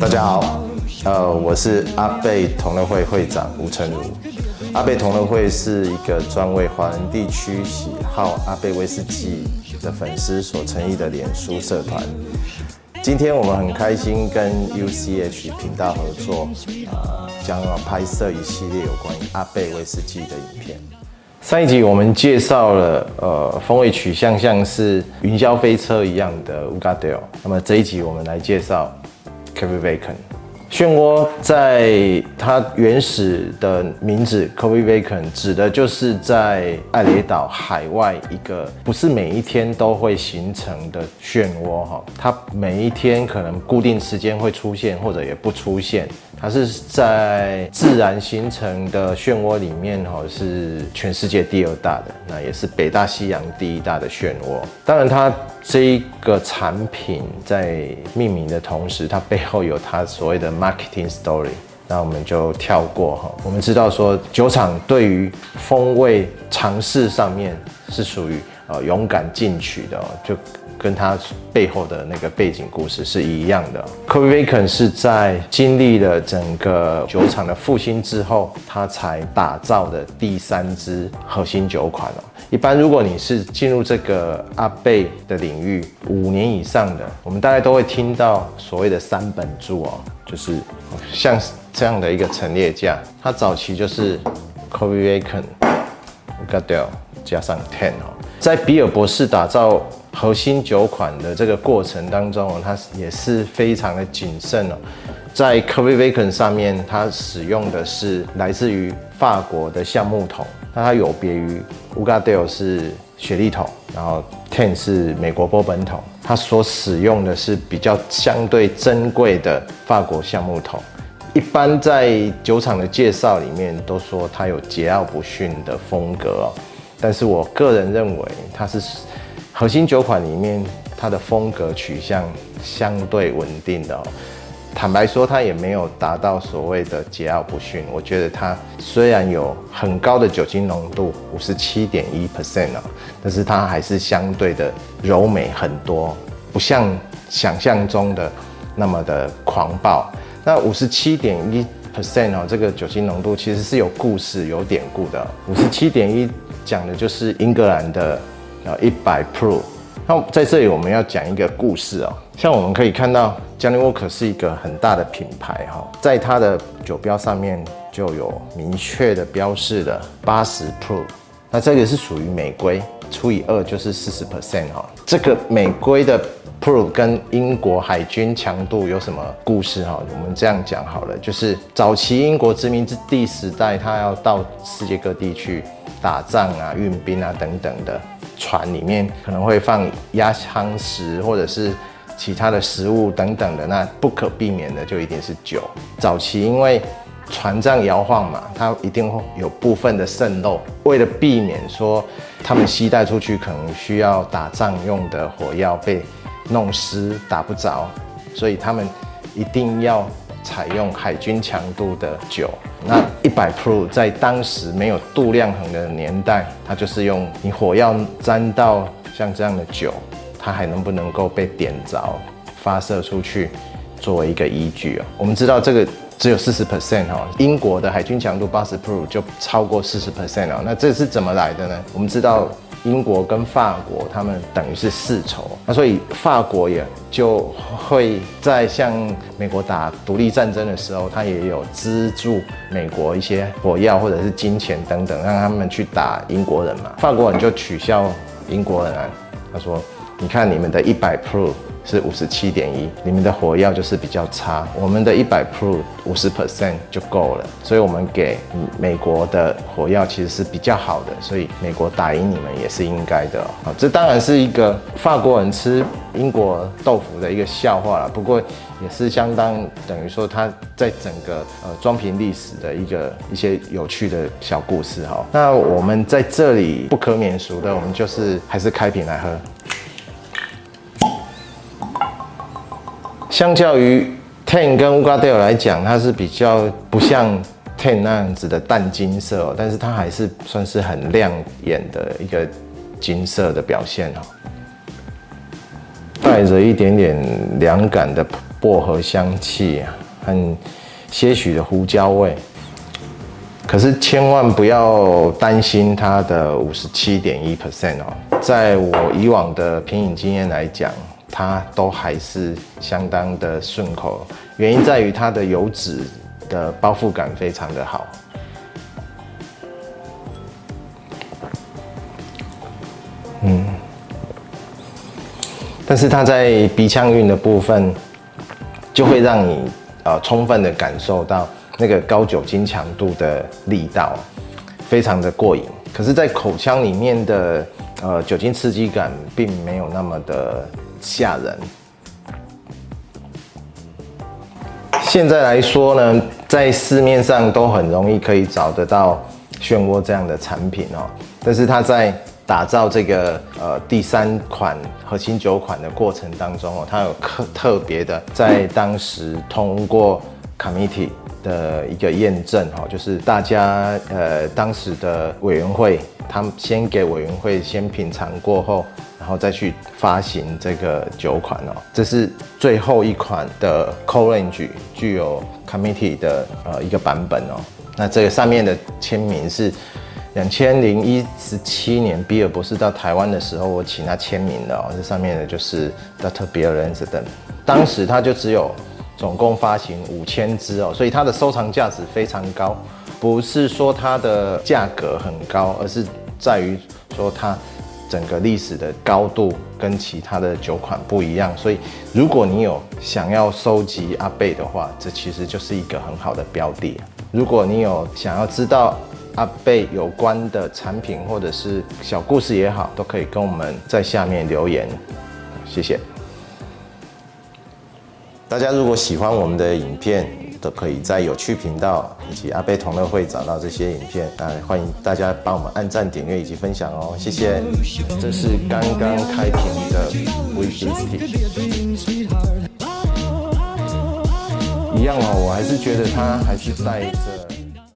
大家好，呃，我是阿贝同乐会会长吴成儒。阿贝同乐会是一个专为华人地区喜好阿贝威士忌的粉丝所成立的脸书社团。今天我们很开心跟 UCH 频道合作，呃，将要拍摄一系列有关于阿贝威士忌的影片。上一集我们介绍了，呃，风味取向像是云霄飞车一样的 Ugadale。那么这一集我们来介绍 Kautokeino。漩涡在它原始的名字 Kautokeino 指的就是在艾雷岛海外一个不是每一天都会形成的漩涡哈，它每一天可能固定时间会出现或者也不出现。它是在自然形成的漩涡里面，哈，是全世界第二大的，那也是北大西洋第一大的漩涡。当然，它这一个产品在命名的同时，它背后有它所谓的 marketing story。那我们就跳过哈。我们知道说，酒厂对于风味尝试上面是属于呃勇敢进取的，就。跟他背后的那个背景故事是一样的。Kautokeino 是在经历了整个酒厂的复兴之后，他才打造的第三支核心酒款哦。一般如果你是进入这个阿贝的领域五年以上的，我们大概都会听到所谓的三本柱哦，就是像这样的一个陈列架，它早期就是 Kautokeino、Ugadale 加上 Ten 哦，在比尔博士打造。核心酒款的这个过程当中，它也是非常的谨慎哦。在 Kautokeino 上面，它使用的是来自于法国的橡木桶，那它有别于 Ugadale 是雪莉桶，然后 Ten 是美国波本桶，它所使用的是比较相对珍贵的法国橡木桶。一般在酒厂的介绍里面都说它有桀骜不驯的风格哦，但是我个人认为它是。核心酒款里面，它的风格取向相对稳定的哦。坦白说，它也没有达到所谓的桀骜不驯。我觉得它虽然有很高的酒精浓度，五十七点一 percent 哦，但是它还是相对的柔美很多，不像想象中的那么的狂暴。那五十七点一 percent 哦，这个酒精浓度其实是有故事、有典故的。五十七点一讲的就是英格兰的。一百 Pro，那在这里我们要讲一个故事哦。像我们可以看到，Johnnie Walker 是一个很大的品牌哈，在它的酒标上面就有明确的标示的八十 Pro。那这个是属于美规，除以二就是四十 percent 哈。这个美规的 Pro 跟英国海军强度有什么故事哈？我们这样讲好了，就是早期英国殖民之地时代，它要到世界各地去打仗啊、运兵啊等等的。船里面可能会放压舱石或者是其他的食物等等的，那不可避免的就一定是酒。早期因为船这样摇晃嘛，它一定会有部分的渗漏。为了避免说他们携带出去可能需要打仗用的火药被弄湿打不着，所以他们一定要。采用海军强度的酒，那一百 p r o 在当时没有度量衡的年代，它就是用你火药沾到像这样的酒，它还能不能够被点着发射出去，作为一个依据哦。我们知道这个只有四十 percent 哈，英国的海军强度八十 pro 就超过四十 percent 哦。那这是怎么来的呢？我们知道。英国跟法国，他们等于是世仇，那所以法国也就会在向美国打独立战争的时候，他也有资助美国一些火药或者是金钱等等，让他们去打英国人嘛。法国人就取笑英国人啊，他说：“你看你们的一百 Proof。”是五十七点一，你们的火药就是比较差，我们的一百 pro 五十 percent 就够了，所以我们给美国的火药其实是比较好的，所以美国打赢你们也是应该的。好，这当然是一个法国人吃英国豆腐的一个笑话了，不过也是相当等于说他在整个呃装瓶历史的一个一些有趣的小故事哈。那我们在这里不可免俗的，我们就是还是开瓶来喝。相较于 Ten 跟 Ugadale 来讲，它是比较不像 Ten 那样子的淡金色哦，但是它还是算是很亮眼的一个金色的表现哦，带着一点点凉感的薄荷香气啊，很些许的胡椒味。可是千万不要担心它的五十七点一 percent 哦，在我以往的品饮经验来讲，它都还是相当的顺口。原因在于它的油脂的包覆感非常的好。嗯，但是它在鼻腔韵的部分，就会让你呃充分的感受到。那个高酒精强度的力道，非常的过瘾。可是，在口腔里面的呃酒精刺激感并没有那么的吓人。现在来说呢，在市面上都很容易可以找得到漩涡这样的产品哦。但是它在打造这个呃第三款核心酒款的过程当中哦，它有特特别的在当时通过 committee。的一个验证哈，就是大家呃当时的委员会，他们先给委员会先品尝过后，然后再去发行这个酒款哦。这是最后一款的 Core Range 具有 Committee 的呃一个版本哦。那这个上面的签名是两千零一十七年比尔博士到台湾的时候，我请他签名的哦。这上面的就是 Dr. Bill Lansdowne，当时他就只有。总共发行五千支哦，所以它的收藏价值非常高，不是说它的价格很高，而是在于说它整个历史的高度跟其他的酒款不一样。所以如果你有想要收集阿贝的话，这其实就是一个很好的标的。如果你有想要知道阿贝有关的产品或者是小故事也好，都可以跟我们在下面留言，谢谢。大家如果喜欢我们的影片，都可以在有趣频道以及阿贝同乐会找到这些影片。那欢迎大家帮我们按赞、点阅以及分享哦，谢谢。这是刚刚开屏的 Whisky，一样哦，我还是觉得它还是带着。